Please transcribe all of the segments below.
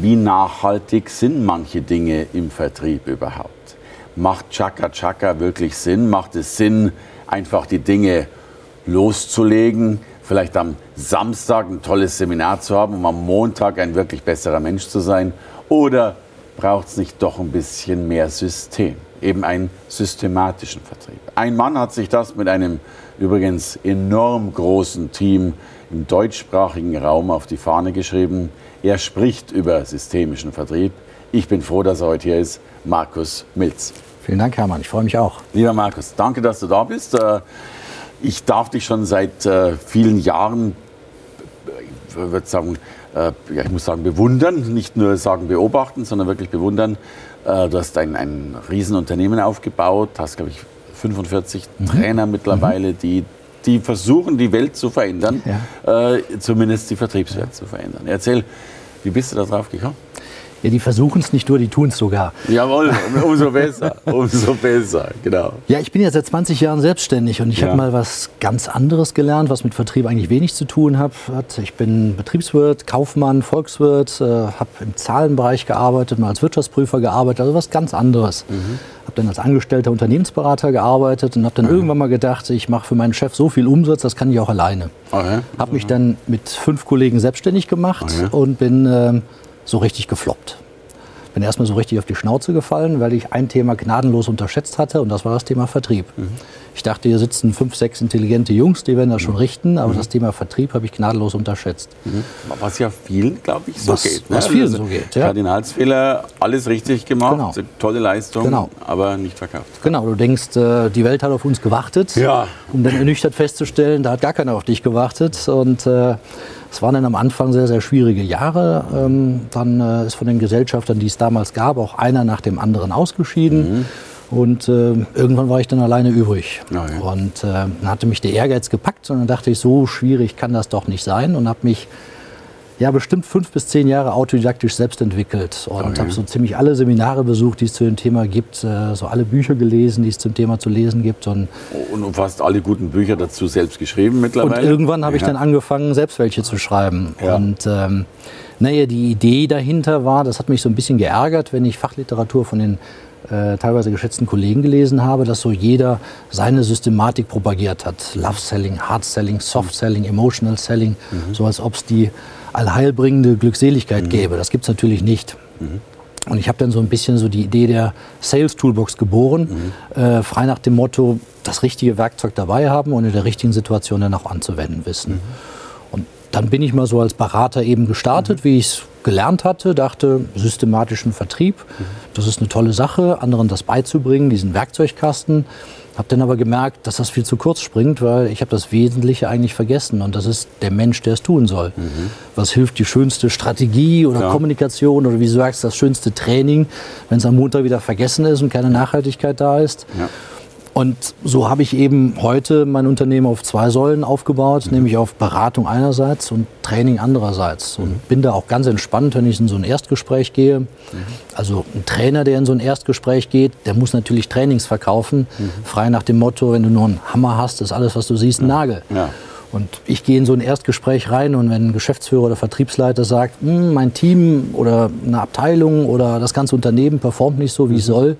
wie nachhaltig sind manche Dinge im Vertrieb überhaupt? Macht Chaka Chaka wirklich Sinn? Macht es Sinn, einfach die Dinge loszulegen? Vielleicht am Samstag ein tolles Seminar zu haben, um am Montag ein wirklich besserer Mensch zu sein? Oder braucht es nicht doch ein bisschen mehr System? Eben einen systematischen Vertrieb. Ein Mann hat sich das mit einem übrigens enorm großen Team im deutschsprachigen Raum auf die Fahne geschrieben. Er spricht über systemischen Vertrieb. Ich bin froh, dass er heute hier ist, Markus Milz. Vielen Dank, Hermann. Ich freue mich auch. Lieber Markus, danke, dass du da bist. Äh, ich darf dich schon seit äh, vielen Jahren, ich würde sagen, äh, ja, ich muss sagen, bewundern, nicht nur sagen beobachten, sondern wirklich bewundern. Du hast ein, ein Riesenunternehmen aufgebaut, hast, glaube ich, 45 mhm. Trainer mittlerweile, mhm. die die versuchen, die Welt zu verändern, ja. äh, zumindest die Vertriebswelt ja. zu verändern. Erzähl, wie bist du da drauf gekommen? Ja, die versuchen es nicht nur, die tun es sogar. Jawohl, umso besser, umso besser, genau. Ja, ich bin ja seit 20 Jahren selbstständig und ich ja. habe mal was ganz anderes gelernt, was mit Vertrieb eigentlich wenig zu tun hat. Ich bin Betriebswirt, Kaufmann, Volkswirt, äh, habe im Zahlenbereich gearbeitet, mal als Wirtschaftsprüfer gearbeitet, also was ganz anderes. Mhm. Habe dann als angestellter Unternehmensberater gearbeitet und habe dann mhm. irgendwann mal gedacht, ich mache für meinen Chef so viel Umsatz, das kann ich auch alleine. Okay. Habe mich dann mit fünf Kollegen selbstständig gemacht okay. und bin äh, so richtig gefloppt. Bin erstmal so richtig auf die Schnauze gefallen, weil ich ein Thema gnadenlos unterschätzt hatte und das war das Thema Vertrieb. Mhm. Ich dachte, hier sitzen fünf, sechs intelligente Jungs, die werden das schon mhm. richten, aber mhm. das Thema Vertrieb habe ich gnadenlos unterschätzt. Mhm. Was ja vielen, glaube ich, so was, geht. Ne? Was vielen also so geht, ja. Kardinalsfehler, alles richtig gemacht, genau. tolle Leistung, genau. aber nicht verkauft. Genau, du denkst, äh, die Welt hat auf uns gewartet, ja. um dann ernüchtert festzustellen, da hat gar keiner auf dich gewartet und äh, es waren dann am Anfang sehr, sehr schwierige Jahre. Ähm, dann äh, ist von den Gesellschaftern, die es damals gab, auch einer nach dem anderen ausgeschieden. Mhm. Und äh, irgendwann war ich dann alleine übrig. Oh ja. Und äh, dann hatte mich der Ehrgeiz gepackt und dann dachte ich, so schwierig kann das doch nicht sein und habe mich ja, bestimmt fünf bis zehn Jahre autodidaktisch selbst entwickelt und okay. habe so ziemlich alle Seminare besucht, die es zu dem Thema gibt, äh, so alle Bücher gelesen, die es zum Thema zu lesen gibt. Und, und fast alle guten Bücher dazu selbst geschrieben mittlerweile? Und irgendwann habe ja. ich dann angefangen, selbst welche zu schreiben. Ja. Und ähm, naja, die Idee dahinter war, das hat mich so ein bisschen geärgert, wenn ich Fachliteratur von den äh, teilweise geschätzten Kollegen gelesen habe, dass so jeder seine Systematik propagiert hat. Love Selling, Hard Selling, Soft Selling, Emotional Selling, mhm. so als ob es die allheilbringende Glückseligkeit mhm. gäbe. Das gibt es natürlich nicht. Mhm. Und ich habe dann so ein bisschen so die Idee der Sales Toolbox geboren, mhm. äh, frei nach dem Motto, das richtige Werkzeug dabei haben und in der richtigen Situation dann auch anzuwenden wissen. Dann bin ich mal so als Berater eben gestartet, mhm. wie ich es gelernt hatte, dachte, systematischen Vertrieb, mhm. das ist eine tolle Sache, anderen das beizubringen, diesen Werkzeugkasten. Habe dann aber gemerkt, dass das viel zu kurz springt, weil ich habe das Wesentliche eigentlich vergessen und das ist der Mensch, der es tun soll. Mhm. Was hilft die schönste Strategie oder ja. Kommunikation oder wie du sagst, das schönste Training, wenn es am Montag wieder vergessen ist und keine Nachhaltigkeit da ist. Ja. Und so habe ich eben heute mein Unternehmen auf zwei Säulen aufgebaut, mhm. nämlich auf Beratung einerseits und Training andererseits. Und mhm. bin da auch ganz entspannt, wenn ich in so ein Erstgespräch gehe. Mhm. Also ein Trainer, der in so ein Erstgespräch geht, der muss natürlich Trainings verkaufen, frei nach dem Motto, wenn du nur einen Hammer hast, ist alles, was du siehst, ein Nagel. Ja. Und ich gehe in so ein Erstgespräch rein und wenn ein Geschäftsführer oder Vertriebsleiter sagt, hm, mein Team oder eine Abteilung oder das ganze Unternehmen performt nicht so, wie es soll,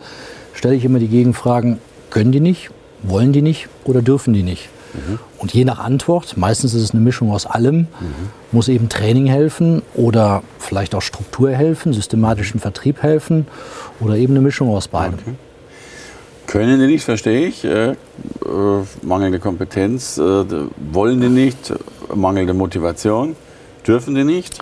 stelle ich immer die Gegenfragen, können die nicht, wollen die nicht oder dürfen die nicht? Mhm. Und je nach Antwort, meistens ist es eine Mischung aus allem, mhm. muss eben Training helfen oder vielleicht auch Struktur helfen, systematischen Vertrieb helfen oder eben eine Mischung aus beidem. Okay. Können die nicht, verstehe ich. Äh, äh, mangelnde Kompetenz, äh, wollen die nicht, mangelnde Motivation, dürfen die nicht?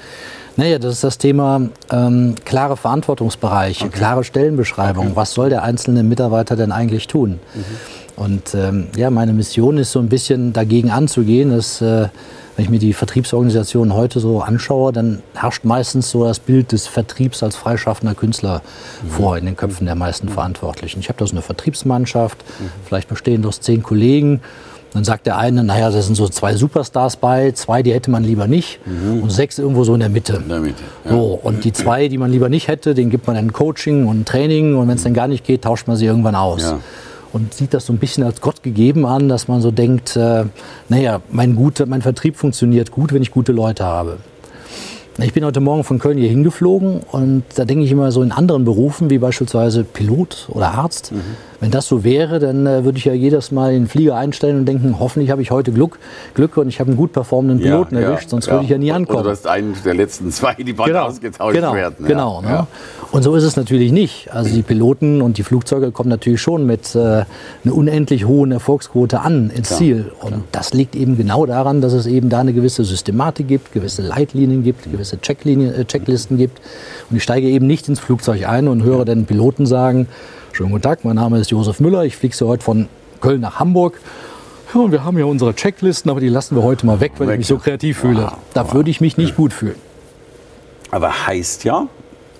Naja, das ist das Thema ähm, klare Verantwortungsbereiche, okay. klare Stellenbeschreibung. Okay. Was soll der einzelne Mitarbeiter denn eigentlich tun? Mhm. Und ähm, ja, meine Mission ist so ein bisschen dagegen anzugehen, dass äh, wenn ich mir die Vertriebsorganisationen heute so anschaue, dann herrscht meistens so das Bild des Vertriebs als freischaffender Künstler mhm. vor in den Köpfen der meisten Verantwortlichen. Ich habe da so eine Vertriebsmannschaft, mhm. vielleicht bestehend aus zehn Kollegen. Dann sagt der eine, naja, da sind so zwei Superstars bei, zwei, die hätte man lieber nicht mhm. und sechs irgendwo so in der Mitte. In der Mitte ja. so, und die zwei, die man lieber nicht hätte, den gibt man dann Coaching und Training und wenn es dann gar nicht geht, tauscht man sie irgendwann aus. Ja und sieht das so ein bisschen als Gott gegeben an, dass man so denkt, äh, naja, mein, gute, mein Vertrieb funktioniert gut, wenn ich gute Leute habe. Ich bin heute Morgen von Köln hier hingeflogen und da denke ich immer so in anderen Berufen, wie beispielsweise Pilot oder Arzt. Mhm. Wenn das so wäre, dann äh, würde ich ja jedes Mal den Flieger einstellen und denken, hoffentlich habe ich heute Glück, Glück und ich habe einen gut performenden Piloten ja, erwischt, sonst ja. würde ich ja nie ankommen. Oder du hast einen der letzten zwei, die bald genau, ausgetauscht genau, werden. Genau, ne? Und so ist es natürlich nicht. Also die Piloten und die Flugzeuge kommen natürlich schon mit äh, einer unendlich hohen Erfolgsquote an ins klar, Ziel. Und klar. das liegt eben genau daran, dass es eben da eine gewisse Systematik gibt, gewisse Leitlinien gibt, gewisse Checklinien, äh, Checklisten gibt. Und ich steige eben nicht ins Flugzeug ein und höre den Piloten sagen, schönen guten Tag, mein Name ist Josef Müller, ich fliege Sie heute von Köln nach Hamburg. Ja, und wir haben ja unsere Checklisten, aber die lassen wir heute mal weg, weil weg. ich mich so kreativ fühle. Wow. Da wow. würde ich mich nicht gut fühlen. Aber heißt ja,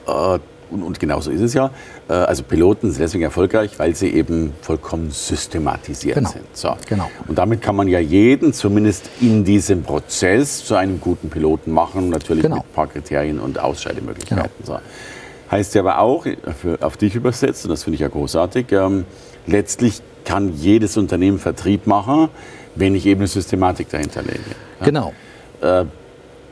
äh, und, und genau so ist es ja. Äh, also Piloten sind deswegen erfolgreich, weil sie eben vollkommen systematisiert genau. sind. So. Genau. Und damit kann man ja jeden zumindest in diesem Prozess zu einem guten Piloten machen, natürlich genau. mit ein paar Kriterien und Ausscheidemöglichkeiten. Genau. So. Heißt ja aber auch, für, auf dich übersetzt, und das finde ich ja großartig, ähm, letztlich kann jedes Unternehmen Vertrieb machen, wenn ich eben eine Systematik dahinter lege. Ja? Genau. Äh,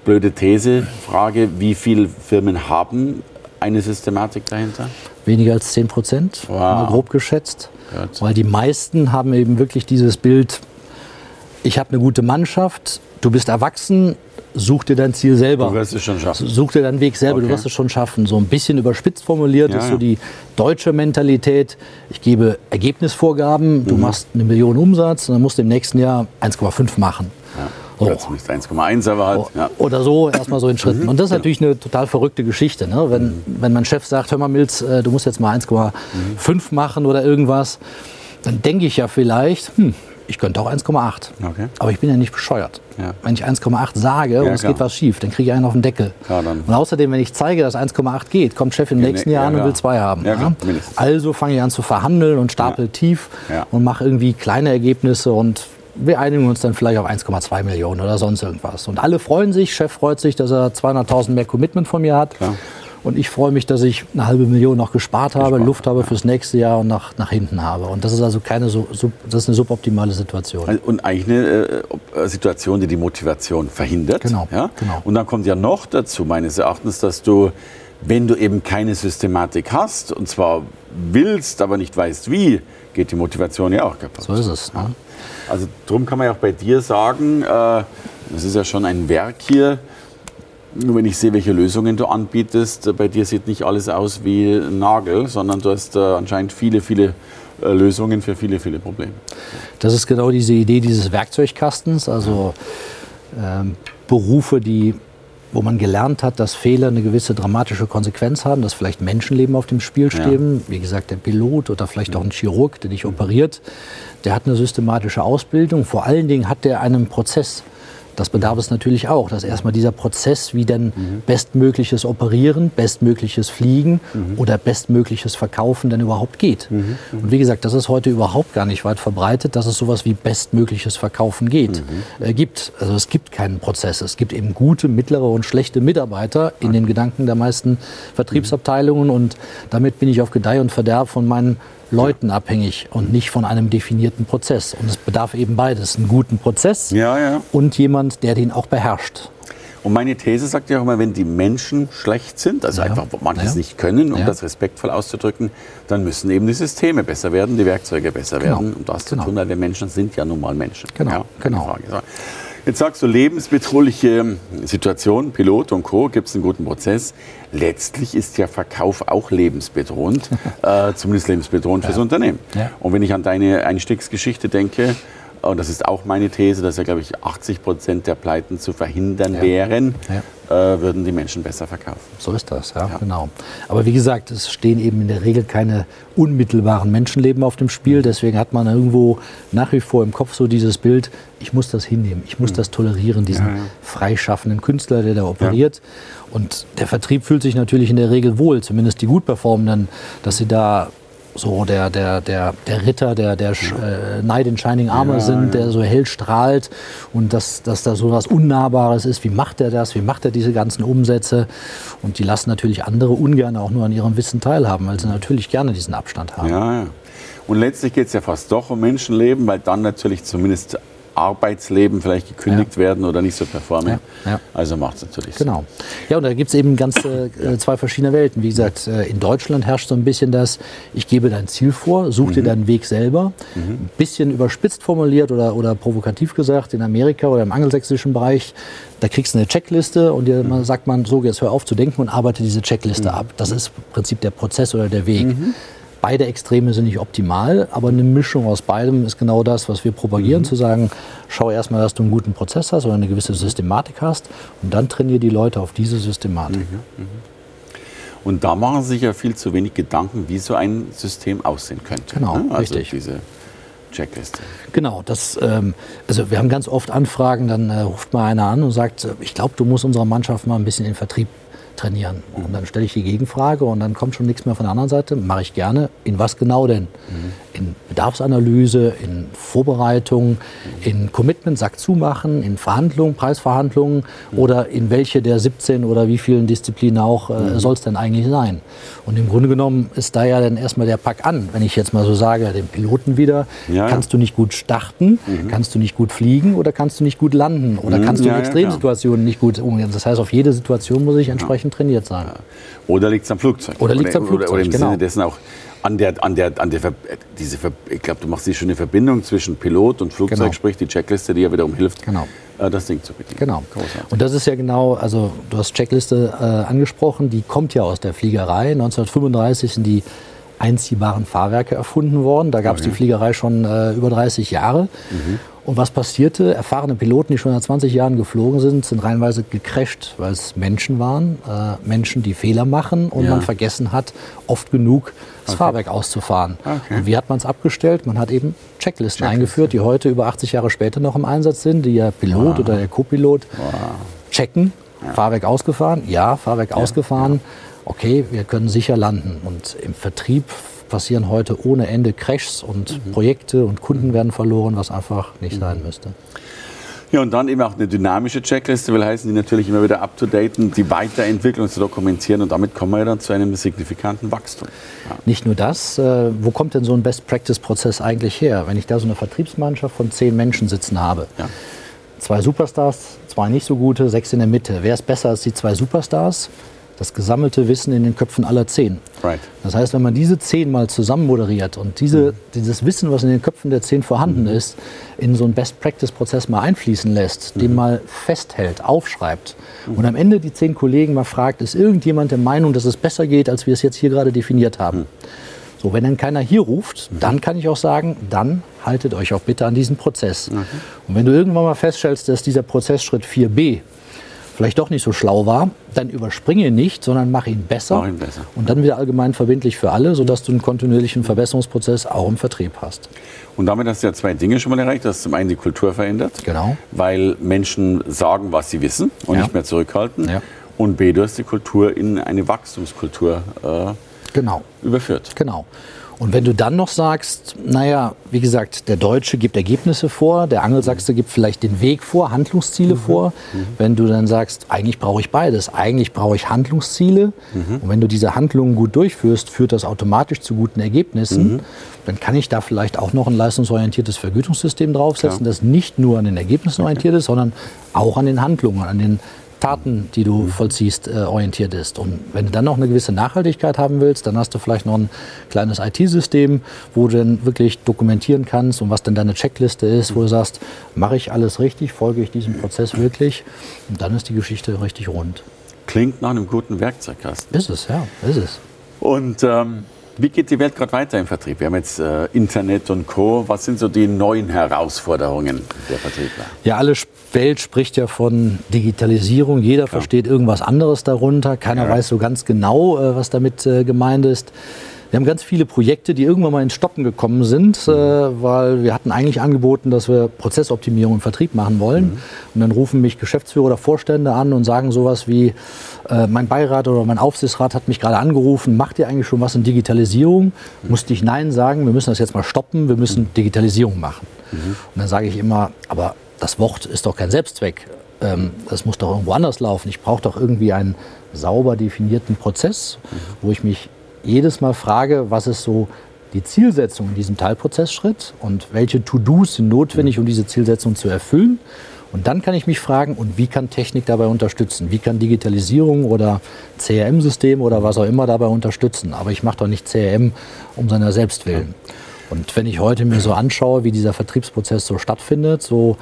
blöde These, Frage, wie viele Firmen haben eine Systematik dahinter? Weniger als 10 Prozent, wow. grob geschätzt. Gut. Weil die meisten haben eben wirklich dieses Bild, ich habe eine gute Mannschaft, du bist erwachsen, such dir dein Ziel selber. Du wirst es schon schaffen. Such dir deinen Weg selber, okay. du wirst es schon schaffen. So ein bisschen überspitzt formuliert ja, ist so die deutsche Mentalität. Ich gebe Ergebnisvorgaben, du mhm. machst eine Million Umsatz und dann musst du im nächsten Jahr 1,5 machen. Ja. Oder zumindest 1,1 aber halt. Ja. Oder so, erstmal so in Schritten. Mhm. Und das ist natürlich eine total verrückte Geschichte. Ne? Wenn, mhm. wenn mein Chef sagt, hör mal Milz, äh, du musst jetzt mal 1,5 machen oder irgendwas, dann denke ich ja vielleicht, hm, ich könnte auch 1,8. Okay. Aber ich bin ja nicht bescheuert. Ja. Wenn ich 1,8 sage ja, und es klar. geht was schief, dann kriege ich einen auf den Deckel. Klar, und außerdem, wenn ich zeige, dass 1,8 geht, kommt Chef im ja, nächsten Jahr an und will 2 haben. Also fange ich an zu verhandeln und stapel tief und mache irgendwie kleine Ergebnisse und wir einigen uns dann vielleicht auf 1,2 Millionen oder sonst irgendwas. Und alle freuen sich, Chef freut sich, dass er 200.000 mehr Commitment von mir hat. Klar. Und ich freue mich, dass ich eine halbe Million noch gespart habe, gespart, Luft habe ja. fürs nächste Jahr und nach, nach hinten habe. Und das ist also keine so, das ist eine suboptimale Situation. Also, und eigentlich eine äh, Situation, die die Motivation verhindert. Genau, ja? genau. Und dann kommt ja noch dazu, meines Erachtens, dass du, wenn du eben keine Systematik hast, und zwar willst, aber nicht weißt wie, geht die Motivation ja auch kaputt. So ist es. Ne? Also darum kann man ja auch bei dir sagen, äh, das ist ja schon ein Werk hier, nur wenn ich sehe, welche Lösungen du anbietest, äh, bei dir sieht nicht alles aus wie ein Nagel, sondern du hast äh, anscheinend viele, viele äh, Lösungen für viele, viele Probleme. Das ist genau diese Idee dieses Werkzeugkastens, also ähm, Berufe, die, wo man gelernt hat, dass Fehler eine gewisse dramatische Konsequenz haben, dass vielleicht Menschenleben auf dem Spiel stehen. Ja. Wie gesagt, der Pilot oder vielleicht auch ein Chirurg, der dich operiert, der hat eine systematische Ausbildung. Vor allen Dingen hat der einen Prozess das bedarf es natürlich auch, dass erstmal dieser Prozess, wie denn mhm. bestmögliches Operieren, bestmögliches Fliegen mhm. oder bestmögliches Verkaufen denn überhaupt geht. Mhm. Und wie gesagt, das ist heute überhaupt gar nicht weit verbreitet, dass es sowas wie bestmögliches Verkaufen geht, mhm. äh, gibt. Also es gibt keinen Prozess. Es gibt eben gute, mittlere und schlechte Mitarbeiter in den Gedanken der meisten Vertriebsabteilungen und damit bin ich auf Gedeih und Verderb von meinen Leuten abhängig und nicht von einem definierten Prozess. Und es bedarf eben beides, einen guten Prozess ja, ja. und jemand, der den auch beherrscht. Und meine These sagt ja auch immer, wenn die Menschen schlecht sind, also ja. einfach manches ja. nicht können, um ja. das respektvoll auszudrücken, dann müssen eben die Systeme besser werden, die Werkzeuge besser genau. werden. Und das genau. zu tun, weil wir Menschen sind ja nun mal Menschen. Genau, genau. Jetzt sagst du, lebensbedrohliche Situation, Pilot und Co., gibt es einen guten Prozess. Letztlich ist ja Verkauf auch lebensbedrohend, äh, zumindest lebensbedrohend ja. fürs Unternehmen. Ja. Und wenn ich an deine Einstiegsgeschichte denke, und das ist auch meine These, dass ja, glaube ich, 80 Prozent der Pleiten zu verhindern ja. wären, ja. äh, würden die Menschen besser verkaufen. So ist das, ja, ja, genau. Aber wie gesagt, es stehen eben in der Regel keine unmittelbaren Menschenleben auf dem Spiel. Mhm. Deswegen hat man irgendwo nach wie vor im Kopf so dieses Bild, ich muss das hinnehmen, ich muss mhm. das tolerieren, diesen freischaffenden Künstler, der da operiert. Und der Vertrieb fühlt sich natürlich in der Regel wohl, zumindest die gut performenden, dass sie da so der, der, der, der Ritter, der, der äh, Knight in Shining Armor ja, sind, der so hell strahlt und dass, dass da so was Unnahbares ist. Wie macht er das? Wie macht er diese ganzen Umsätze? Und die lassen natürlich andere ungern auch nur an ihrem Wissen teilhaben, weil sie natürlich gerne diesen Abstand haben. Ja, ja. Und letztlich geht es ja fast doch um Menschenleben, weil dann natürlich zumindest Arbeitsleben vielleicht gekündigt ja. werden oder nicht so performen. Ja, ja. Also macht es natürlich Sinn. Genau. Ja, und da gibt es eben ganz äh, zwei verschiedene Welten. Wie gesagt, äh, in Deutschland herrscht so ein bisschen das, ich gebe dein Ziel vor, such mhm. dir deinen Weg selber. Mhm. Ein bisschen überspitzt formuliert oder, oder provokativ gesagt, in Amerika oder im angelsächsischen Bereich, da kriegst du eine Checkliste und dir mhm. sagt man so, jetzt hör auf zu denken und arbeite diese Checkliste mhm. ab. Das ist im Prinzip der Prozess oder der Weg. Beide Extreme sind nicht optimal, aber eine Mischung aus beidem ist genau das, was wir propagieren, mhm. zu sagen, schau erstmal, dass du einen guten Prozess hast oder eine gewisse Systematik hast und dann trainiere die Leute auf diese Systematik. Mhm. Mhm. Und da machen Sie sich ja viel zu wenig Gedanken, wie so ein System aussehen könnte. Genau, ne? also richtig. Diese Checkliste. Genau, das, ähm, also wir haben ganz oft Anfragen, dann äh, ruft mal einer an und sagt, ich glaube, du musst unserer Mannschaft mal ein bisschen in den Vertrieb trainieren. Und dann stelle ich die Gegenfrage und dann kommt schon nichts mehr von der anderen Seite. Mache ich gerne. In was genau denn? Mhm. In Bedarfsanalyse, in Vorbereitung, mhm. in Commitment, Sack zumachen, in Verhandlungen, Preisverhandlungen mhm. oder in welche der 17 oder wie vielen Disziplinen auch äh, mhm. soll es denn eigentlich sein? Und im Grunde genommen ist da ja dann erstmal der Pack an. Wenn ich jetzt mal so sage, den Piloten wieder, ja, kannst ja. du nicht gut starten, mhm. kannst du nicht gut fliegen oder kannst du nicht gut landen oder mhm. kannst du in Extremsituationen nicht gut umgehen. Das heißt, auf jede Situation muss ich entsprechend trainiert sein. Ja. Oder liegt es am Flugzeug? Oder liegt es am Flugzeug, oder, oder im genau. Sinne dessen auch an der, an der, an der diese, ich glaube, du machst die schöne Verbindung zwischen Pilot und Flugzeug, genau. sprich die Checkliste, die ja wiederum hilft, genau. äh, das Ding zu bedienen. Genau. Großartig. Und das ist ja genau, also du hast Checkliste äh, angesprochen, die kommt ja aus der Fliegerei. 1935 sind die einziehbaren Fahrwerke erfunden worden. Da gab es okay. die Fliegerei schon äh, über 30 Jahre. Mhm. Und was passierte? Erfahrene Piloten, die schon seit 20 Jahren geflogen sind, sind reinweise gecrasht, weil es Menschen waren, äh, Menschen, die Fehler machen und ja. man vergessen hat, oft genug das okay. Fahrwerk auszufahren. Okay. Und wie hat man es abgestellt? Man hat eben Checklisten Checkliste. eingeführt, die heute über 80 Jahre später noch im Einsatz sind, die der Pilot wow. oder der Co-Pilot wow. checken. Ja. Fahrwerk ausgefahren? Ja, Fahrwerk ja. ausgefahren. Okay, wir können sicher landen. Und im Vertrieb passieren heute ohne Ende Crashs und mhm. Projekte und Kunden werden verloren, was einfach nicht mhm. sein müsste. Ja, und dann eben auch eine dynamische Checkliste, will heißen, die natürlich immer wieder up-to-daten, die Weiterentwicklung zu dokumentieren und damit kommen wir dann zu einem signifikanten Wachstum. Ja. Nicht nur das, äh, wo kommt denn so ein Best-Practice-Prozess eigentlich her? Wenn ich da so eine Vertriebsmannschaft von zehn Menschen sitzen habe, ja. zwei Superstars, zwei nicht so gute, sechs in der Mitte, wer ist besser als die zwei Superstars? Das gesammelte Wissen in den Köpfen aller zehn. Right. Das heißt, wenn man diese zehn mal zusammen moderiert und diese, mhm. dieses Wissen, was in den Köpfen der zehn vorhanden mhm. ist, in so einen Best-Practice-Prozess mal einfließen lässt, mhm. den mal festhält, aufschreibt mhm. und am Ende die zehn Kollegen mal fragt, ist irgendjemand der Meinung, dass es besser geht, als wir es jetzt hier gerade definiert haben? Mhm. So, wenn dann keiner hier ruft, mhm. dann kann ich auch sagen, dann haltet euch auch bitte an diesen Prozess. Und wenn du irgendwann mal feststellst, dass dieser Prozessschritt 4b vielleicht doch nicht so schlau war, dann überspringe ihn nicht, sondern mach ihn besser. Mach ihn besser. Und dann wieder allgemein verbindlich für alle, sodass du einen kontinuierlichen Verbesserungsprozess auch im Vertrieb hast. Und damit hast du ja zwei Dinge schon mal erreicht. Du hast zum einen die Kultur verändert, genau. weil Menschen sagen, was sie wissen und ja. nicht mehr zurückhalten. Ja. Und B, du hast die Kultur in eine Wachstumskultur äh, genau. überführt. Genau. Und wenn du dann noch sagst, naja, wie gesagt, der Deutsche gibt Ergebnisse vor, der Angelsachse gibt vielleicht den Weg vor, Handlungsziele mhm. vor. Mhm. Wenn du dann sagst, eigentlich brauche ich beides, eigentlich brauche ich Handlungsziele. Mhm. Und wenn du diese Handlungen gut durchführst, führt das automatisch zu guten Ergebnissen. Mhm. Dann kann ich da vielleicht auch noch ein leistungsorientiertes Vergütungssystem draufsetzen, Klar. das nicht nur an den Ergebnissen orientiert ist, sondern auch an den Handlungen, an den Taten, die du vollziehst, äh, orientiert ist. Und wenn du dann noch eine gewisse Nachhaltigkeit haben willst, dann hast du vielleicht noch ein kleines IT-System, wo du dann wirklich dokumentieren kannst und was dann deine Checkliste ist, wo du sagst, mache ich alles richtig, folge ich diesem Prozess wirklich und dann ist die Geschichte richtig rund. Klingt nach einem guten Werkzeugkasten. Ist es, ja, ist es. Und ähm, Wie geht die Welt gerade weiter im Vertrieb? Wir haben jetzt äh, Internet und Co. Was sind so die neuen Herausforderungen der Vertriebler? Ja, alle Welt spricht ja von Digitalisierung. Jeder Klar. versteht irgendwas anderes darunter. Keiner ja. weiß so ganz genau, äh, was damit äh, gemeint ist. Wir haben ganz viele Projekte, die irgendwann mal ins Stoppen gekommen sind, mhm. äh, weil wir hatten eigentlich angeboten, dass wir Prozessoptimierung im Vertrieb machen wollen. Mhm. Und dann rufen mich Geschäftsführer oder Vorstände an und sagen sowas wie, äh, mein Beirat oder mein Aufsichtsrat hat mich gerade angerufen, macht ihr eigentlich schon was in Digitalisierung? Mhm. Musste ich Nein sagen, wir müssen das jetzt mal stoppen, wir müssen Digitalisierung machen. Mhm. Und dann sage ich immer, aber das Wort ist doch kein Selbstzweck. Ähm, das muss doch irgendwo anders laufen. Ich brauche doch irgendwie einen sauber definierten Prozess, mhm. wo ich mich jedes Mal frage, was ist so die Zielsetzung in diesem Teilprozessschritt und welche To-Dos sind notwendig, um diese Zielsetzung zu erfüllen. Und dann kann ich mich fragen, und wie kann Technik dabei unterstützen? Wie kann Digitalisierung oder CRM-System oder was auch immer dabei unterstützen? Aber ich mache doch nicht CRM um seiner selbst willen. Und wenn ich heute mir so anschaue, wie dieser Vertriebsprozess so stattfindet, so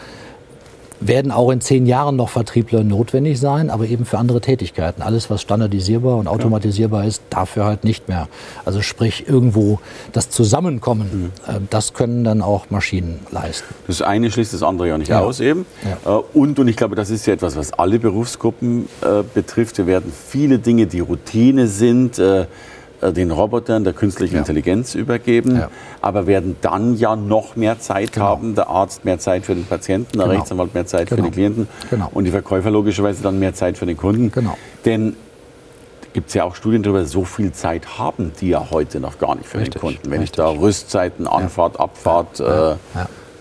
werden auch in zehn Jahren noch Vertriebler notwendig sein, aber eben für andere Tätigkeiten. Alles, was standardisierbar und automatisierbar ist, dafür halt nicht mehr. Also sprich irgendwo das Zusammenkommen, mhm. äh, das können dann auch Maschinen leisten. Das eine schließt das andere ja nicht ja. aus eben. Ja. Äh, und, und ich glaube, das ist ja etwas, was alle Berufsgruppen äh, betrifft. Wir werden viele Dinge, die Routine sind, äh, den Robotern der künstlichen ja. Intelligenz übergeben, ja. aber werden dann ja noch mehr Zeit genau. haben, der Arzt mehr Zeit für den Patienten, der genau. Rechtsanwalt mehr Zeit genau. für die Klienten genau. und die Verkäufer logischerweise dann mehr Zeit für den Kunden. Genau. Denn gibt es ja auch Studien darüber, so viel Zeit haben die ja heute noch gar nicht für Richtig. den Kunden. Wenn Richtig. ich da Rüstzeiten, Anfahrt. Abfahrt, äh,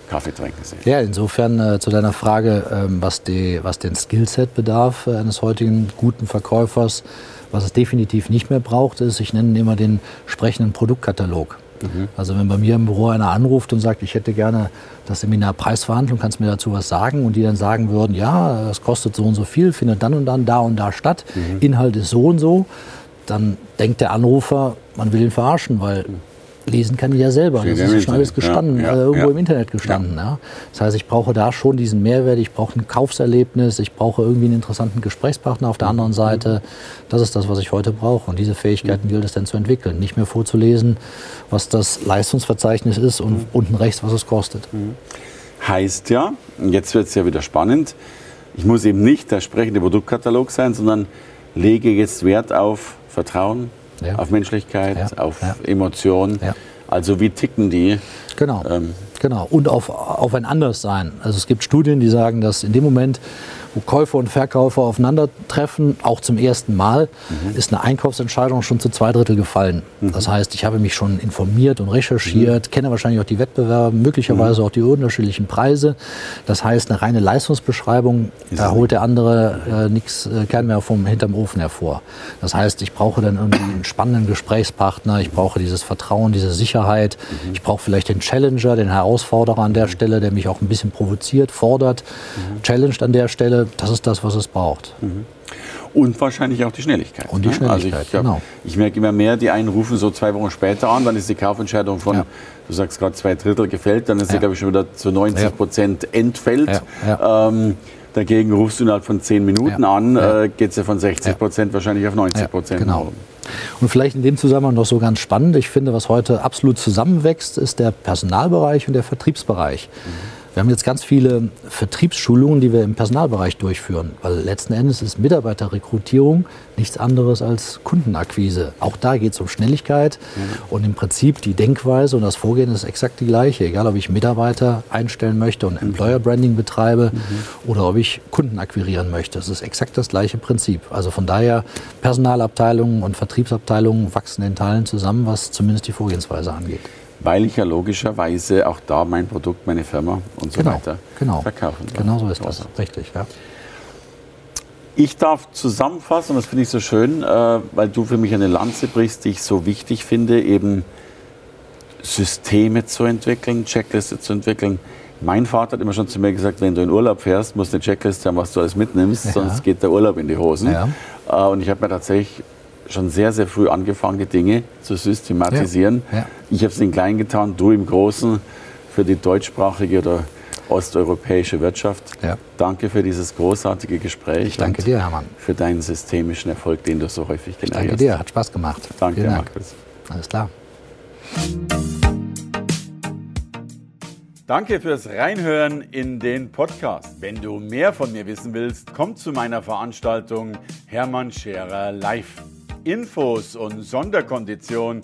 Kaffee trinken sehe. Ja, insofern äh, zu deiner Frage, ähm, was, die, was den Skillset bedarf äh, eines heutigen guten Verkäufers, was es definitiv nicht mehr braucht, ist, ich nenne immer den sprechenden Produktkatalog. Mhm. Also wenn bei mir im Büro einer anruft und sagt, ich hätte gerne das Seminar Preisverhandlung, kannst du mir dazu was sagen? Und die dann sagen würden, ja, das kostet so und so viel, findet dann und dann da und da statt, mhm. Inhalt ist so und so, dann denkt der Anrufer, man will ihn verarschen, weil mhm lesen kann ich ja selber. Das ist ja schon alles gestanden, ja, ja, äh, irgendwo ja. im Internet gestanden. Ja. Das heißt, ich brauche da schon diesen Mehrwert, ich brauche ein Kaufserlebnis, ich brauche irgendwie einen interessanten Gesprächspartner auf der mhm. anderen Seite. Das ist das, was ich heute brauche. Und diese Fähigkeiten mhm. gilt es dann zu entwickeln. Nicht mehr vorzulesen, was das Leistungsverzeichnis ist und mhm. unten rechts, was es kostet. Heißt ja, jetzt wird es ja wieder spannend, ich muss eben nicht der sprechende Produktkatalog sein, sondern lege jetzt Wert auf Vertrauen, ja. auf Menschlichkeit, ja. auf. Emotionen. Also wie ticken die? Genau. Ähm, genau. Und auf, auf ein Anderssein. Also es gibt Studien, die sagen, dass in dem Moment, wo Käufer und Verkäufer aufeinandertreffen, auch zum ersten Mal, mhm. ist eine Einkaufsentscheidung schon zu zwei Drittel gefallen. Mhm. Das heißt, ich habe mich schon informiert und recherchiert, mhm. kenne wahrscheinlich auch die Wettbewerber, möglicherweise mhm. auch die unterschiedlichen Preise. Das heißt, eine reine Leistungsbeschreibung, ist da holt der andere äh, nichts, äh, keinen mehr vom hinterm Ofen hervor. Das heißt, ich brauche dann irgendwie einen spannenden Gesprächspartner, ich brauche dieses Vertrauen, diese Sicherheit, mhm. ich brauche vielleicht den Challenger, den Herausforderer an der mhm. Stelle, der mich auch ein bisschen provoziert, fordert, challenged an der Stelle das ist das, was es braucht. Mhm. Und wahrscheinlich auch die Schnelligkeit. Und die Schnelligkeit, also ich, glaub, genau. Ich merke immer mehr, die einen rufen so zwei Wochen später an, dann ist die Kaufentscheidung von, ja. du sagst gerade zwei Drittel gefällt, dann ist ja. sie, glaube ich, schon wieder zu 90 Prozent ja. entfällt. Ähm, dagegen rufst du innerhalb von zehn Minuten an, äh, geht es ja von 60 Prozent wahrscheinlich auf 90 Prozent. genau. Und vielleicht in dem Zusammenhang noch so ganz spannend, ich finde, was heute absolut zusammenwächst, ist der Personalbereich und der Vertriebsbereich. Mhm. Wir haben jetzt ganz viele Vertriebsschulungen, die wir im Personalbereich durchführen, weil letzten Endes ist Mitarbeiterrekrutierung nichts anderes als Kundenakquise. Auch da geht es um Schnelligkeit mhm. und im Prinzip die Denkweise und das Vorgehen ist exakt die gleiche. Egal, ob ich Mitarbeiter einstellen möchte und Employer Branding betreibe mhm. oder ob ich Kunden akquirieren möchte. Es ist exakt das gleiche Prinzip. Also von daher Personalabteilungen und Vertriebsabteilungen wachsen in Teilen zusammen, was zumindest die Vorgehensweise angeht weil ich ja logischerweise auch da mein Produkt, meine Firma und so genau, weiter genau. verkaufen kann. Genau so ist das, richtig. Ja. Ich darf zusammenfassen, und das finde ich so schön, äh, weil du für mich eine Lanze brichst, die ich so wichtig finde, eben Systeme zu entwickeln, Checkliste zu entwickeln. Mein Vater hat immer schon zu mir gesagt, wenn du in Urlaub fährst, musst du eine Checkliste haben, was du alles mitnimmst, ja. sonst geht der Urlaub in die Hosen. Ja. Äh, und ich habe mir tatsächlich schon sehr, sehr früh angefangen, die Dinge zu systematisieren. Ja, ja. Ich habe es in klein getan, du im Großen für die deutschsprachige oder osteuropäische Wirtschaft. Ja. Danke für dieses großartige Gespräch. Ich danke dir, Hermann. Für deinen systemischen Erfolg, den du so häufig generierst. Danke dir, hat Spaß gemacht. Danke, Markus. Alles klar. Danke fürs Reinhören in den Podcast. Wenn du mehr von mir wissen willst, komm zu meiner Veranstaltung Hermann Scherer Live. Infos und Sonderkonditionen